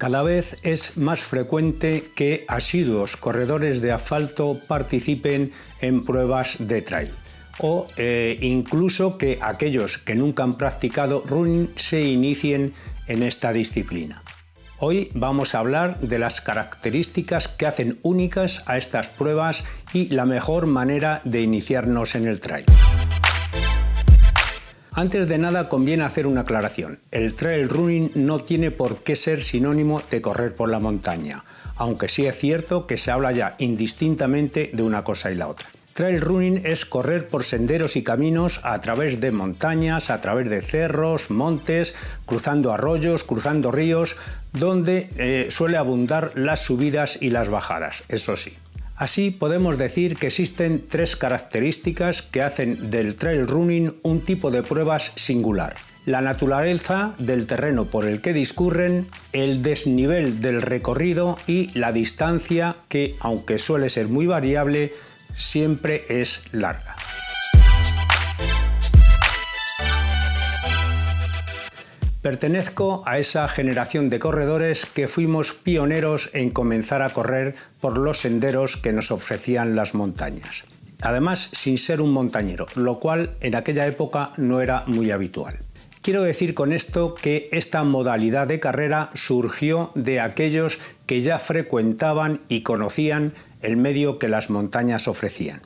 Cada vez es más frecuente que asiduos corredores de asfalto participen en pruebas de trail o eh, incluso que aquellos que nunca han practicado running se inicien en esta disciplina. Hoy vamos a hablar de las características que hacen únicas a estas pruebas y la mejor manera de iniciarnos en el trail. Antes de nada conviene hacer una aclaración. El trail running no tiene por qué ser sinónimo de correr por la montaña, aunque sí es cierto que se habla ya indistintamente de una cosa y la otra. Trail running es correr por senderos y caminos a través de montañas, a través de cerros, montes, cruzando arroyos, cruzando ríos, donde eh, suele abundar las subidas y las bajadas, eso sí. Así podemos decir que existen tres características que hacen del trail running un tipo de pruebas singular. La naturaleza del terreno por el que discurren, el desnivel del recorrido y la distancia que, aunque suele ser muy variable, siempre es larga. Pertenezco a esa generación de corredores que fuimos pioneros en comenzar a correr por los senderos que nos ofrecían las montañas. Además, sin ser un montañero, lo cual en aquella época no era muy habitual. Quiero decir con esto que esta modalidad de carrera surgió de aquellos que ya frecuentaban y conocían el medio que las montañas ofrecían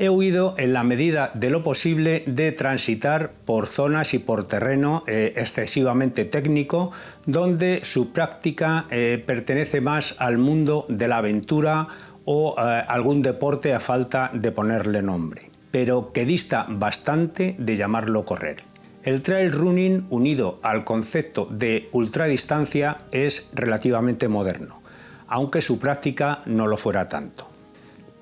he huido en la medida de lo posible de transitar por zonas y por terreno eh, excesivamente técnico, donde su práctica eh, pertenece más al mundo de la aventura o eh, algún deporte a falta de ponerle nombre, pero que dista bastante de llamarlo correr. El trail running unido al concepto de ultradistancia es relativamente moderno, aunque su práctica no lo fuera tanto.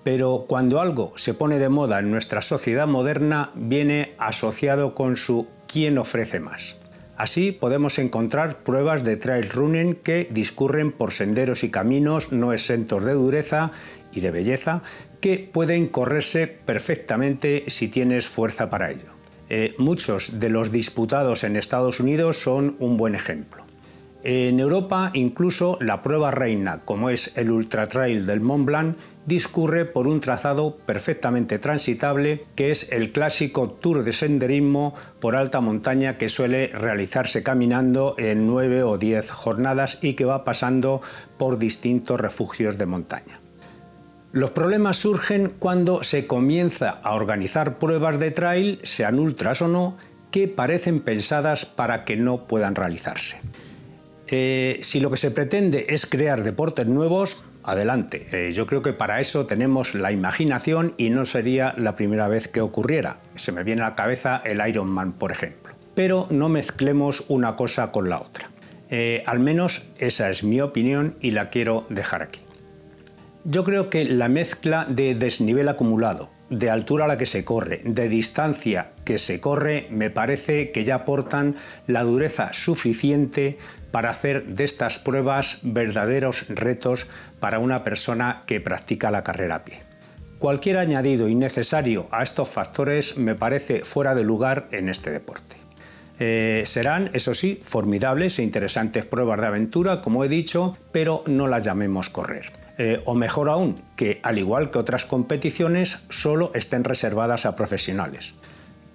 Pero cuando algo se pone de moda en nuestra sociedad moderna, viene asociado con su quién ofrece más. Así podemos encontrar pruebas de trail running que discurren por senderos y caminos no exentos de dureza y de belleza que pueden correrse perfectamente si tienes fuerza para ello. Eh, muchos de los disputados en Estados Unidos son un buen ejemplo. En Europa incluso la prueba reina, como es el Ultra Trail del Mont Blanc, discurre por un trazado perfectamente transitable que es el clásico tour de senderismo por alta montaña que suele realizarse caminando en nueve o diez jornadas y que va pasando por distintos refugios de montaña. Los problemas surgen cuando se comienza a organizar pruebas de trail, sean ultras o no, que parecen pensadas para que no puedan realizarse. Eh, si lo que se pretende es crear deportes nuevos, adelante. Eh, yo creo que para eso tenemos la imaginación y no sería la primera vez que ocurriera. Se me viene a la cabeza el Ironman, por ejemplo. Pero no mezclemos una cosa con la otra. Eh, al menos esa es mi opinión y la quiero dejar aquí. Yo creo que la mezcla de desnivel acumulado, de altura a la que se corre, de distancia que se corre, me parece que ya aportan la dureza suficiente para hacer de estas pruebas verdaderos retos para una persona que practica la carrera a pie. Cualquier añadido innecesario a estos factores me parece fuera de lugar en este deporte. Eh, serán, eso sí, formidables e interesantes pruebas de aventura, como he dicho, pero no las llamemos correr. Eh, o mejor aún, que al igual que otras competiciones, solo estén reservadas a profesionales.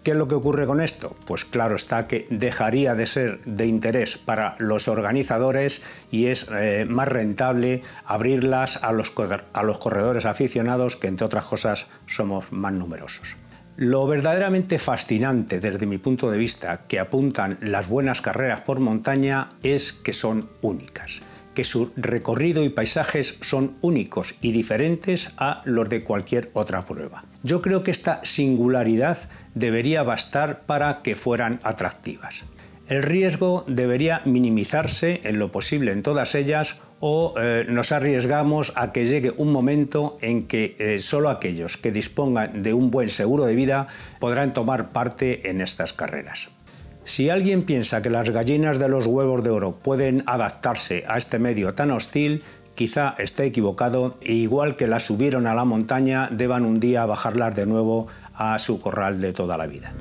¿Qué es lo que ocurre con esto? Pues claro está que dejaría de ser de interés para los organizadores y es eh, más rentable abrirlas a los, a los corredores aficionados que entre otras cosas somos más numerosos. Lo verdaderamente fascinante desde mi punto de vista que apuntan las buenas carreras por montaña es que son únicas que su recorrido y paisajes son únicos y diferentes a los de cualquier otra prueba. Yo creo que esta singularidad debería bastar para que fueran atractivas. El riesgo debería minimizarse en lo posible en todas ellas o eh, nos arriesgamos a que llegue un momento en que eh, solo aquellos que dispongan de un buen seguro de vida podrán tomar parte en estas carreras. Si alguien piensa que las gallinas de los huevos de oro pueden adaptarse a este medio tan hostil, quizá esté equivocado e igual que las subieron a la montaña, deban un día bajarlas de nuevo a su corral de toda la vida.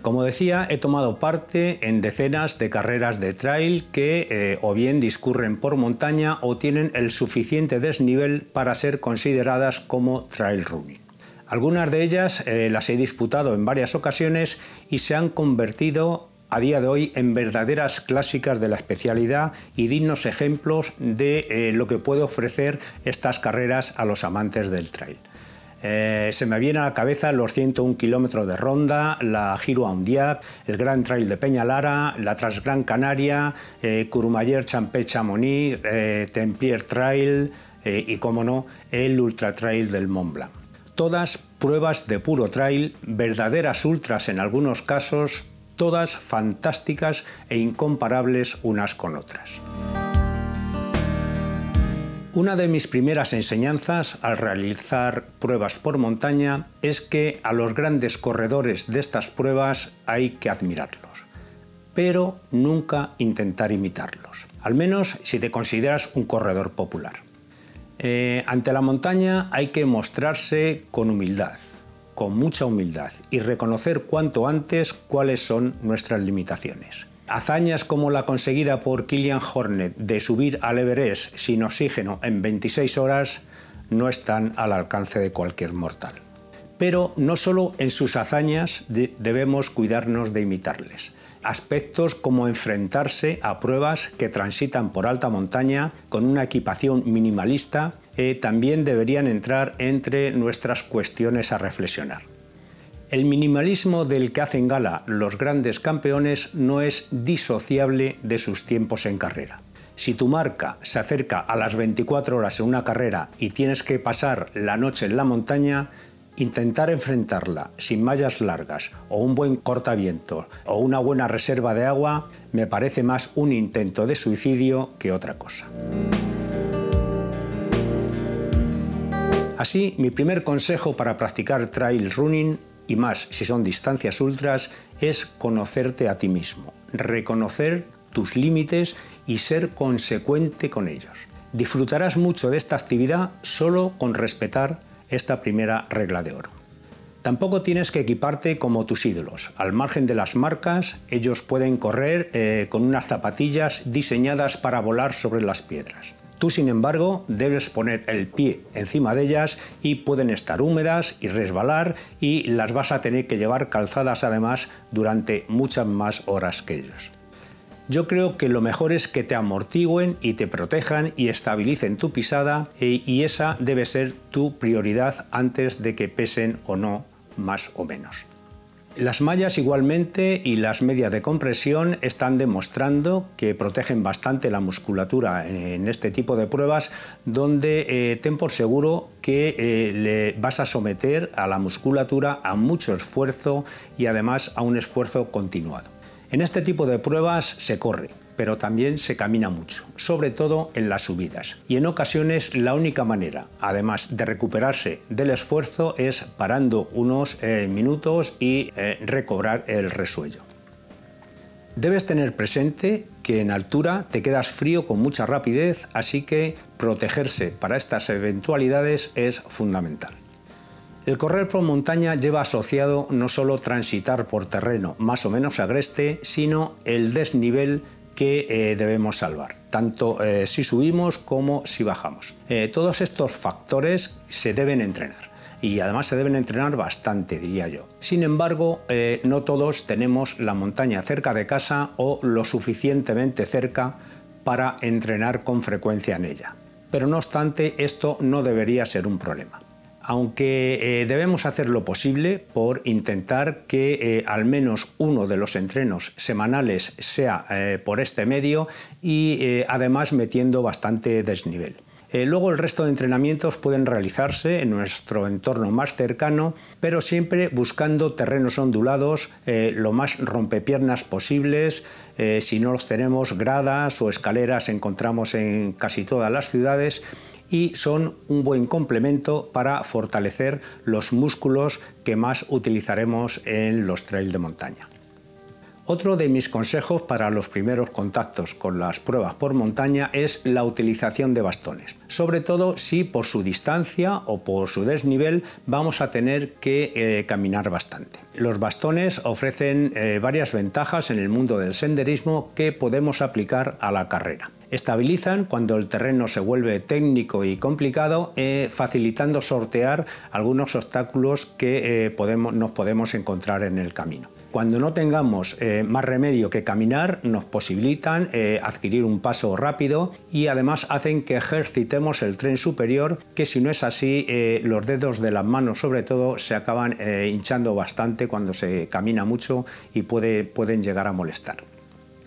Como decía, he tomado parte en decenas de carreras de trail que eh, o bien discurren por montaña o tienen el suficiente desnivel para ser consideradas como trail running. Algunas de ellas eh, las he disputado en varias ocasiones y se han convertido a día de hoy en verdaderas clásicas de la especialidad y dignos ejemplos de eh, lo que puede ofrecer estas carreras a los amantes del trail. Eh, se me viene a la cabeza los 101 kilómetros de Ronda, la Giro a Undiac, el Gran Trail de Peñalara, la Transgran Canaria, eh, Courmayeur Champé Chamonix, eh, Templier Trail y, como no, el Ultra Trail del Mont Blanc. Todas pruebas de puro trail, verdaderas ultras en algunos casos, todas fantásticas e incomparables unas con otras. Una de mis primeras enseñanzas al realizar pruebas por montaña es que a los grandes corredores de estas pruebas hay que admirarlos, pero nunca intentar imitarlos, al menos si te consideras un corredor popular. Eh, ante la montaña hay que mostrarse con humildad, con mucha humildad y reconocer cuanto antes cuáles son nuestras limitaciones. Hazañas como la conseguida por Kilian Hornet de subir al Everest sin oxígeno en 26 horas no están al alcance de cualquier mortal. Pero no solo en sus hazañas debemos cuidarnos de imitarles. Aspectos como enfrentarse a pruebas que transitan por alta montaña con una equipación minimalista eh, también deberían entrar entre nuestras cuestiones a reflexionar. El minimalismo del que hacen gala los grandes campeones no es disociable de sus tiempos en carrera. Si tu marca se acerca a las 24 horas en una carrera y tienes que pasar la noche en la montaña, intentar enfrentarla sin mallas largas o un buen cortaviento o una buena reserva de agua me parece más un intento de suicidio que otra cosa. Así, mi primer consejo para practicar trail running y más si son distancias ultras, es conocerte a ti mismo, reconocer tus límites y ser consecuente con ellos. Disfrutarás mucho de esta actividad solo con respetar esta primera regla de oro. Tampoco tienes que equiparte como tus ídolos. Al margen de las marcas, ellos pueden correr eh, con unas zapatillas diseñadas para volar sobre las piedras. Tú, sin embargo, debes poner el pie encima de ellas y pueden estar húmedas y resbalar y las vas a tener que llevar calzadas además durante muchas más horas que ellos. Yo creo que lo mejor es que te amortiguen y te protejan y estabilicen tu pisada e, y esa debe ser tu prioridad antes de que pesen o no más o menos. Las mallas igualmente y las medias de compresión están demostrando que protegen bastante la musculatura en este tipo de pruebas donde eh, ten por seguro que eh, le vas a someter a la musculatura a mucho esfuerzo y además a un esfuerzo continuado. En este tipo de pruebas se corre, pero también se camina mucho, sobre todo en las subidas. Y en ocasiones la única manera, además de recuperarse del esfuerzo, es parando unos eh, minutos y eh, recobrar el resuello. Debes tener presente que en altura te quedas frío con mucha rapidez, así que protegerse para estas eventualidades es fundamental. El correr por montaña lleva asociado no solo transitar por terreno más o menos agreste, sino el desnivel que eh, debemos salvar, tanto eh, si subimos como si bajamos. Eh, todos estos factores se deben entrenar y además se deben entrenar bastante, diría yo. Sin embargo, no todos tenemos la montaña cerca de casa o lo suficientemente cerca para entrenar con frecuencia en ella. Pero no obstante, esto no debería ser un problema aunque eh, debemos hacer lo posible por intentar que eh, al menos uno de los entrenos semanales sea eh, por este medio y además metiendo bastante desnivel. luego el resto de entrenamientos pueden realizarse en nuestro entorno más cercano, pero siempre buscando terrenos ondulados lo más rompepiernas posibles. si no tenemos, gradas o escaleras encontramos en casi todas las ciudades y son un buen complemento para fortalecer los músculos que más utilizaremos en los trails de montaña. Otro de mis consejos para los primeros contactos con las pruebas por montaña es la utilización de bastones, sobre todo si por su distancia o por su desnivel vamos a tener que eh, caminar bastante. Los bastones ofrecen eh, varias ventajas en el mundo del senderismo que podemos aplicar a la carrera. Estabilizan cuando el terreno se vuelve técnico y complicado, eh, facilitando sortear algunos obstáculos que nos podemos encontrar en el camino. Cuando no tengamos eh, más remedio que caminar, nos posibilitan eh, adquirir un paso rápido y además hacen que ejercitemos el tren superior, que si no es así, eh, los dedos de las manos sobre todo se acaban hinchando bastante cuando se camina mucho y pueden llegar a molestar.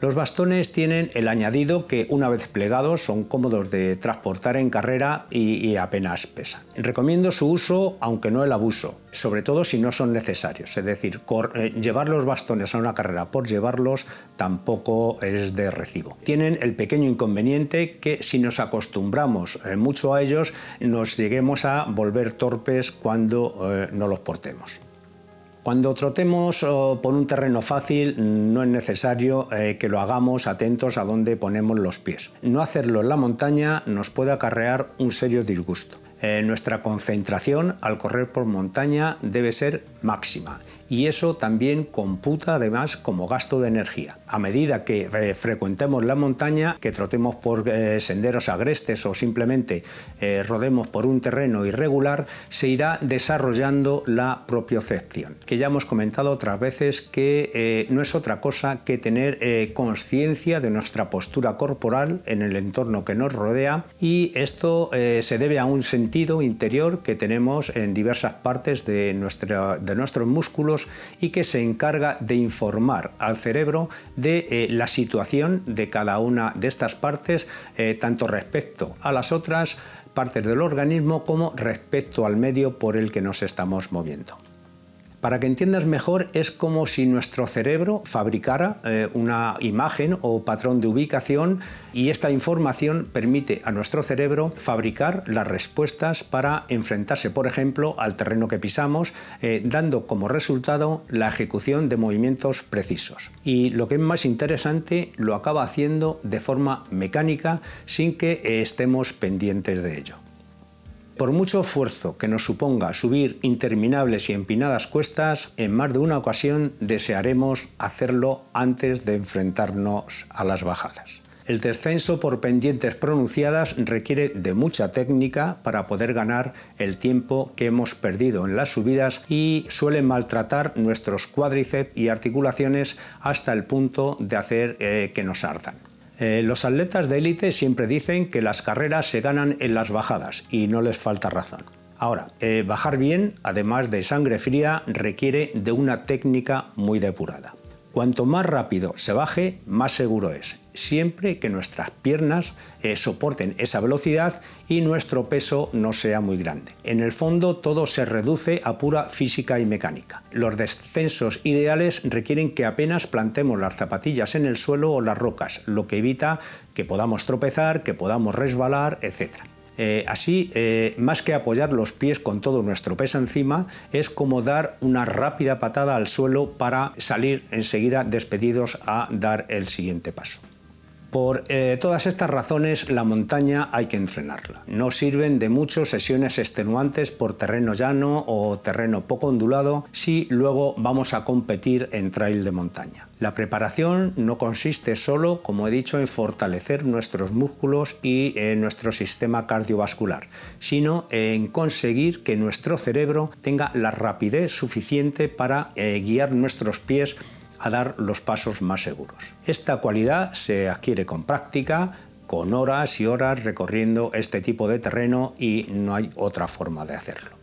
Los bastones tienen el añadido que una vez plegados son cómodos de transportar en carrera y, apenas pesan. Recomiendo su uso aunque no el abuso, sobre todo si no son necesarios. Es decir, eh, llevar los bastones a una carrera por llevarlos tampoco es de recibo. Tienen el pequeño inconveniente que si nos acostumbramos eh, mucho a ellos nos lleguemos a volver torpes cuando eh, no los portemos. Cuando trotemos por un terreno fácil no es necesario eh, que lo hagamos atentos a dónde ponemos los pies. No hacerlo en la montaña nos puede acarrear un serio disgusto. Eh, nuestra concentración al correr por montaña debe ser máxima y eso también computa además como gasto de energía. A medida que eh, frecuentemos la montaña, que trotemos por eh, senderos agrestes o simplemente eh, rodemos por un terreno irregular, se irá desarrollando la propiocepción, que ya hemos comentado otras veces que no es otra cosa que tener conciencia de nuestra postura corporal en el entorno que nos rodea y esto se debe a un sentido interior que tenemos en diversas partes de, de nuestros músculos y que se encarga de informar al cerebro de eh, la situación de cada una de estas partes, eh, tanto respecto a las otras partes del organismo como respecto al medio por el que nos estamos moviendo. Para que entiendas mejor, es como si nuestro cerebro fabricara eh, una imagen o patrón de ubicación y esta información permite a nuestro cerebro fabricar las respuestas para enfrentarse, por ejemplo, al terreno que pisamos, eh, dando como resultado la ejecución de movimientos precisos. Y lo que es más interesante, lo acaba haciendo de forma mecánica sin que eh, estemos pendientes de ello. Por mucho esfuerzo que nos suponga subir interminables y empinadas cuestas, en más de una ocasión desearemos hacerlo antes de enfrentarnos a las bajadas. El descenso por pendientes pronunciadas requiere de mucha técnica para poder ganar el tiempo que hemos perdido en las subidas y suele maltratar nuestros cuádriceps y articulaciones hasta el punto de hacer eh, que nos ardan. Eh, los atletas de élite siempre dicen que las carreras se ganan en las bajadas y no les falta razón. Ahora, eh, bajar bien, además de sangre fría, requiere de una técnica muy depurada. Cuanto más rápido se baje, más seguro es, siempre que nuestras piernas eh, soporten esa velocidad y nuestro peso no sea muy grande. En el fondo todo se reduce a pura física y mecánica. Los descensos ideales requieren que apenas plantemos las zapatillas en el suelo o las rocas, lo que evita que podamos tropezar, que podamos resbalar, etc. Eh, así, eh, más que apoyar los pies con todo nuestro peso encima, es como dar una rápida patada al suelo para salir enseguida despedidos a dar el siguiente paso. Por eh, todas estas razones, la montaña hay que entrenarla. No sirven de mucho sesiones extenuantes por terreno llano o terreno poco ondulado si luego vamos a competir en trail de montaña. La preparación no consiste solo, como he dicho, en fortalecer nuestros músculos y eh, nuestro sistema cardiovascular, sino en conseguir que nuestro cerebro tenga la rapidez suficiente para eh, guiar nuestros pies a dar los pasos más seguros. Esta cualidad se adquiere con práctica, con horas y horas recorriendo este tipo de terreno y no hay otra forma de hacerlo.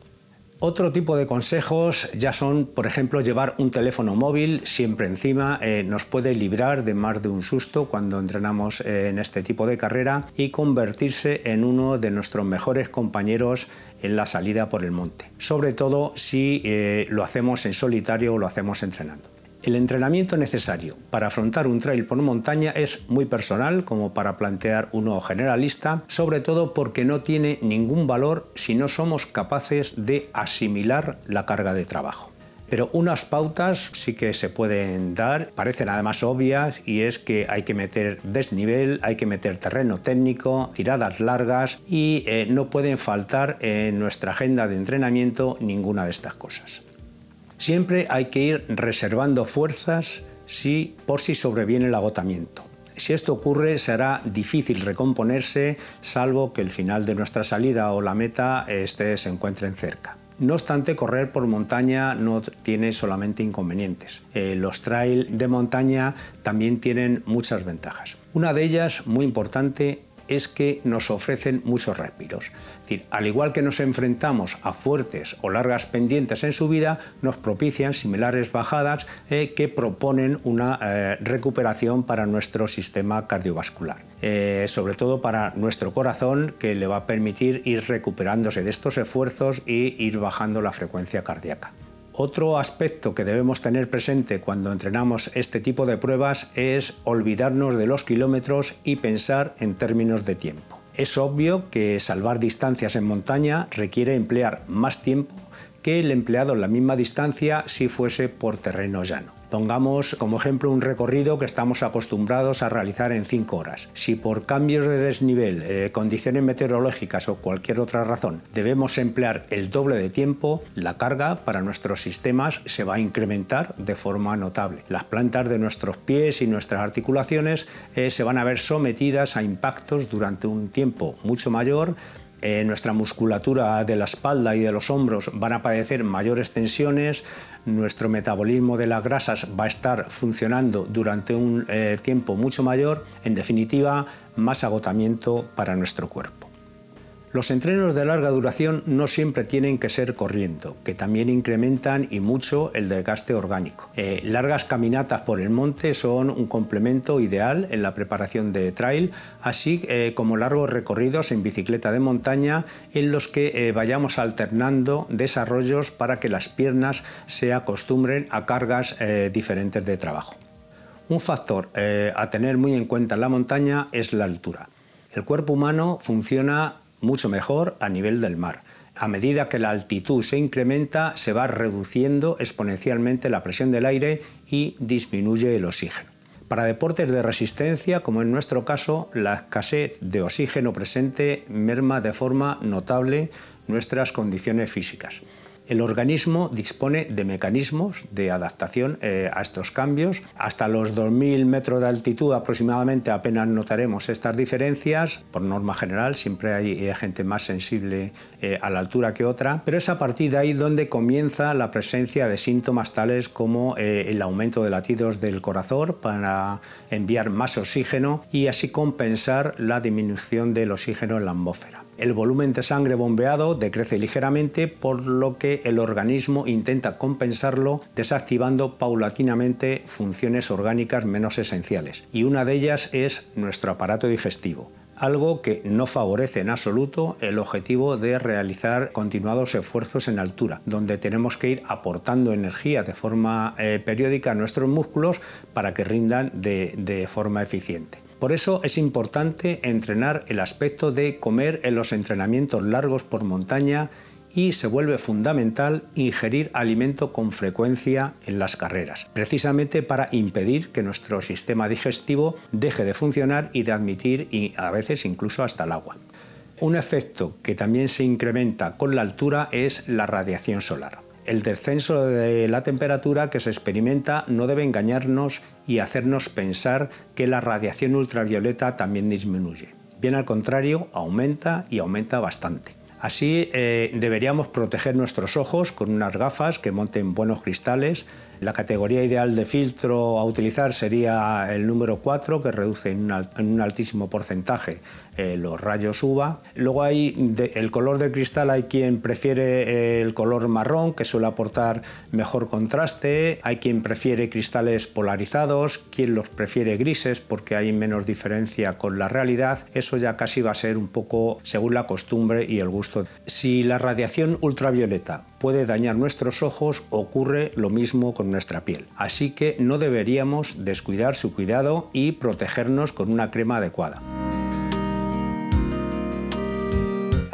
Otro tipo de consejos ya son, por ejemplo, llevar un teléfono móvil siempre encima. Eh, nos puede librar de más de un susto cuando entrenamos eh, en este tipo de carrera y convertirse en uno de nuestros mejores compañeros en la salida por el monte. Sobre todo si eh, lo hacemos en solitario o lo hacemos entrenando. El entrenamiento necesario para afrontar un trail por montaña es muy personal como para plantear uno generalista, sobre todo porque no tiene ningún valor si no somos capaces de asimilar la carga de trabajo. Pero unas pautas sí que se pueden dar, parecen además obvias, y es que hay que meter desnivel, hay que meter terreno técnico, tiradas largas y eh, no pueden faltar en nuestra agenda de entrenamiento ninguna de estas cosas. Siempre hay que ir reservando fuerzas si, por si sobreviene el agotamiento. Si esto ocurre, será difícil recomponerse, salvo que el final de nuestra salida o la meta este, se encuentren cerca. No obstante, correr por montaña no tiene solamente inconvenientes. Eh, los trail de montaña también tienen muchas ventajas. Una de ellas, muy importante, es que nos ofrecen muchos respiros. Es decir, al igual que nos enfrentamos a fuertes o largas pendientes en subida, nos propician similares bajadas eh, que proponen una eh, recuperación para nuestro sistema cardiovascular. Eh, sobre todo para nuestro corazón, que le va a permitir ir recuperándose de estos esfuerzos y ir bajando la frecuencia cardíaca. Otro aspecto que debemos tener presente cuando entrenamos este tipo de pruebas es olvidarnos de los kilómetros y pensar en términos de tiempo. Es obvio que salvar distancias en montaña requiere emplear más tiempo que el empleado en la misma distancia si fuese por terreno llano. Pongamos como ejemplo un recorrido que estamos acostumbrados a realizar en 5 horas. Si por cambios de desnivel, eh, condiciones meteorológicas o cualquier otra razón debemos emplear el doble de tiempo, la carga para nuestros sistemas se va a incrementar de forma notable. Las plantas de nuestros pies y nuestras articulaciones eh, se van a ver sometidas a impactos durante un tiempo mucho mayor eh, nuestra musculatura de la espalda y de los hombros van a padecer mayores tensiones, nuestro metabolismo de las grasas va a estar funcionando durante un eh, tiempo mucho mayor, en definitiva, más agotamiento para nuestro cuerpo. Los entrenos de larga duración no siempre tienen que ser corriendo, que también incrementan y mucho el desgaste orgánico. Eh, largas caminatas por el monte son un complemento ideal en la preparación de trail, así eh, como largos recorridos en bicicleta de montaña en los que eh, vayamos alternando desarrollos para que las piernas se acostumbren a cargas diferentes de trabajo. Un factor a tener muy en cuenta en la montaña es la altura. El cuerpo humano funciona mucho mejor a nivel del mar. A medida que la altitud se incrementa, se va reduciendo exponencialmente la presión del aire y disminuye el oxígeno. Para deportes de resistencia, como en nuestro caso, la escasez de oxígeno presente merma de forma notable nuestras condiciones físicas. El organismo dispone de mecanismos de adaptación eh, a estos cambios. Hasta los 2.000 metros de altitud aproximadamente apenas notaremos estas diferencias. Por norma general siempre hay, gente más sensible eh, a la altura que otra, pero es a partir de ahí donde comienza la presencia de síntomas tales como eh, el aumento de latidos del corazón para enviar más oxígeno y así compensar la disminución del oxígeno en la atmósfera. El volumen de sangre bombeado decrece ligeramente, por lo que el organismo intenta compensarlo desactivando paulatinamente funciones orgánicas menos esenciales. Y una de ellas es nuestro aparato digestivo algo que no favorece en absoluto el objetivo de realizar continuados esfuerzos en altura, donde tenemos que ir aportando energía de forma eh, periódica a nuestros músculos para que rindan de forma eficiente. Por eso es importante entrenar el aspecto de comer en los entrenamientos largos por montaña y se vuelve fundamental ingerir alimento con frecuencia en las carreras, precisamente para impedir que nuestro sistema digestivo deje de funcionar y de admitir y a veces incluso hasta el agua. Un efecto que también se incrementa con la altura es la radiación solar el descenso de la temperatura que se experimenta no debe engañarnos y hacernos pensar que la radiación ultravioleta también disminuye. Bien al contrario, aumenta y aumenta bastante. Así eh, deberíamos proteger nuestros ojos con unas gafas que monten buenos cristales. La categoría ideal de filtro a utilizar sería el número 4, que reduce en un altísimo porcentaje eh, los rayos UVA. Luego hay el color del cristal, hay quien prefiere eh, el color marrón, que suele aportar mejor contraste. Hay quien prefiere cristales polarizados, quien los prefiere grises porque hay menos diferencia con la realidad. Eso ya casi va a ser un poco según la costumbre y el gusto. Si la radiación ultravioleta puede dañar nuestros ojos, ocurre lo mismo con nuestra piel. Así que no deberíamos descuidar su cuidado y protegernos con una crema adecuada.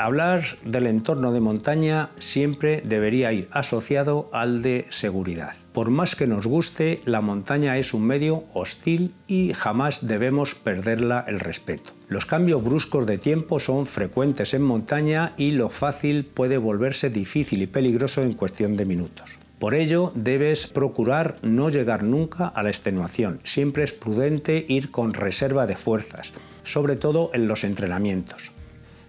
hablar del entorno de montaña siempre debería ir asociado al de seguridad. Por más que nos guste, la montaña es un medio hostil y jamás debemos perderla el respeto. Los cambios bruscos de tiempo son frecuentes en montaña y lo fácil puede volverse difícil y peligroso en cuestión de minutos. Por ello, debes procurar no llegar nunca a la extenuación. Siempre es prudente ir con reserva de fuerzas, sobre todo en los entrenamientos.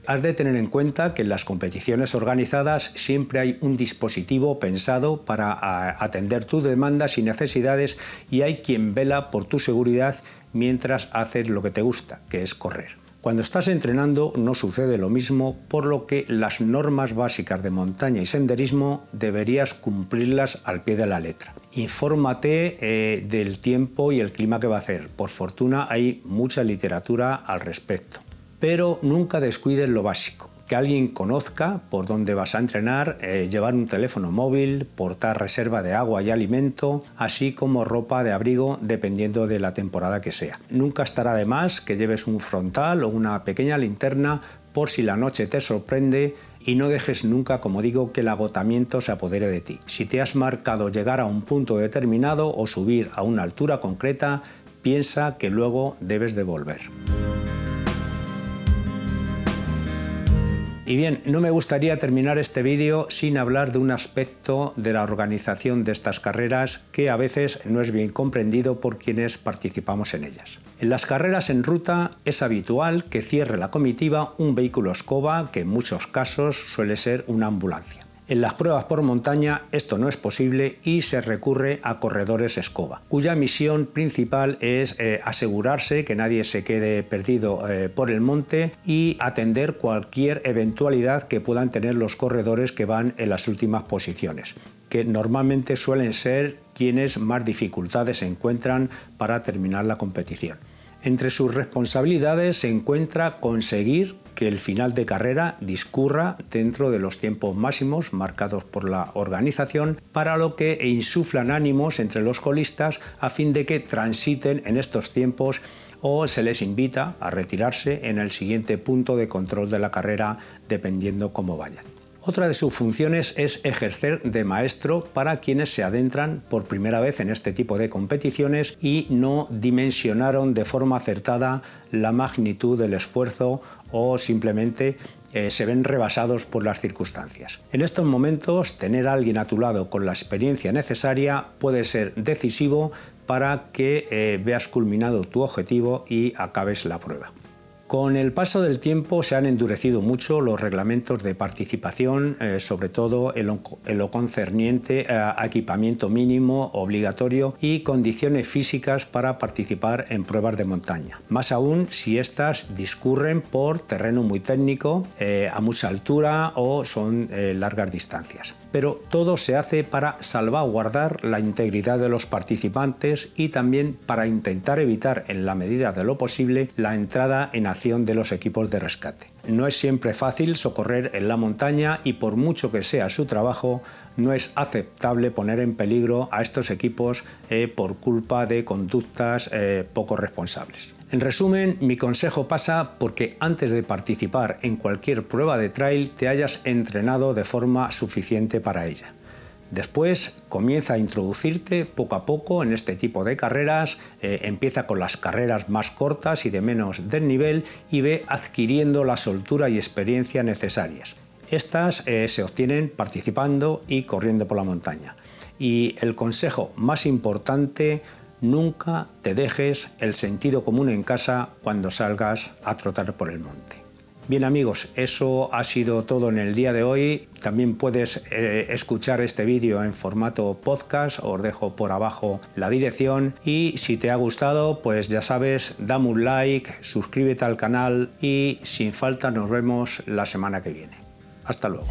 Has de tener en cuenta que en las competiciones organizadas siempre hay un dispositivo pensado para atender tus demandas y necesidades y hay quien vela por tu seguridad mientras haces lo que te gusta, que es correr. Cuando estás entrenando no sucede lo mismo, por lo que las normas básicas de montaña y senderismo deberías cumplirlas al pie de la letra. Infórmate eh, del tiempo y el clima que va a hacer. Por fortuna hay mucha literatura al respecto. Pero nunca descuides lo básico que alguien conozca por dónde vas a entrenar, eh, llevar un teléfono móvil, portar reserva de agua y alimento, así como ropa de abrigo dependiendo de la temporada que sea. Nunca estará de más que lleves un frontal o una pequeña linterna por si la noche te sorprende y no dejes nunca, como digo, que el agotamiento se apodere de ti. Si te has marcado llegar a un punto determinado o subir a una altura concreta, piensa que luego debes devolver. Y bien, no me gustaría terminar este vídeo sin hablar de un aspecto de la organización de estas carreras que a veces no es bien comprendido por quienes participamos en ellas. En las carreras en ruta es habitual que cierre la comitiva un vehículo escoba que en muchos casos suele ser una ambulancia. En las pruebas por montaña esto no es posible y se recurre a corredores escoba, cuya misión principal es eh, asegurarse que nadie se quede perdido eh, por el monte y atender cualquier eventualidad que puedan tener los corredores que van en las últimas posiciones, que normalmente suelen ser quienes más dificultades encuentran para terminar la competición. Entre sus responsabilidades se encuentra conseguir que el final de carrera discurra dentro de los tiempos máximos marcados por la organización, para lo que insuflan ánimos entre los colistas a fin de que transiten en estos tiempos o se les invita a retirarse en el siguiente punto de control de la carrera dependiendo cómo vayan. Otra de sus funciones es ejercer de maestro para quienes se adentran por primera vez en este tipo de competiciones y no dimensionaron de forma acertada la magnitud del esfuerzo o simplemente eh, se ven rebasados por las circunstancias. En estos momentos, tener a alguien a tu lado con la experiencia necesaria puede ser decisivo para que eh, veas culminado tu objetivo y acabes la prueba. Con el paso del tiempo se han endurecido mucho los reglamentos de participación, eh, sobre todo en lo, concerniente a equipamiento mínimo obligatorio y condiciones físicas para participar en pruebas de montaña. Más aún si estas discurren por terreno muy técnico, eh, a mucha altura o son eh, largas distancias. Pero todo se hace para salvaguardar la integridad de los participantes y también para intentar evitar en la medida de lo posible la entrada en de los equipos de rescate. No es siempre fácil socorrer en la montaña y por mucho que sea su trabajo, no es aceptable poner en peligro a estos equipos eh, por culpa de conductas eh, poco responsables. En resumen, mi consejo pasa porque antes de participar en cualquier prueba de trail te hayas entrenado de forma suficiente para ella. Después comienza a introducirte poco a poco en este tipo de carreras, eh, empieza con las carreras más cortas y de menos desnivel y ve adquiriendo la soltura y experiencia necesarias. Estas eh, se obtienen participando y corriendo por la montaña. Y el consejo más importante, nunca te dejes el sentido común en casa cuando salgas a trotar por el monte. Bien amigos, eso ha sido todo en el día de hoy. También puedes eh, escuchar este vídeo en formato podcast, os dejo por abajo la dirección y si te ha gustado, pues ya sabes, dame un like, suscríbete al canal y sin falta nos vemos la semana que viene. Hasta luego.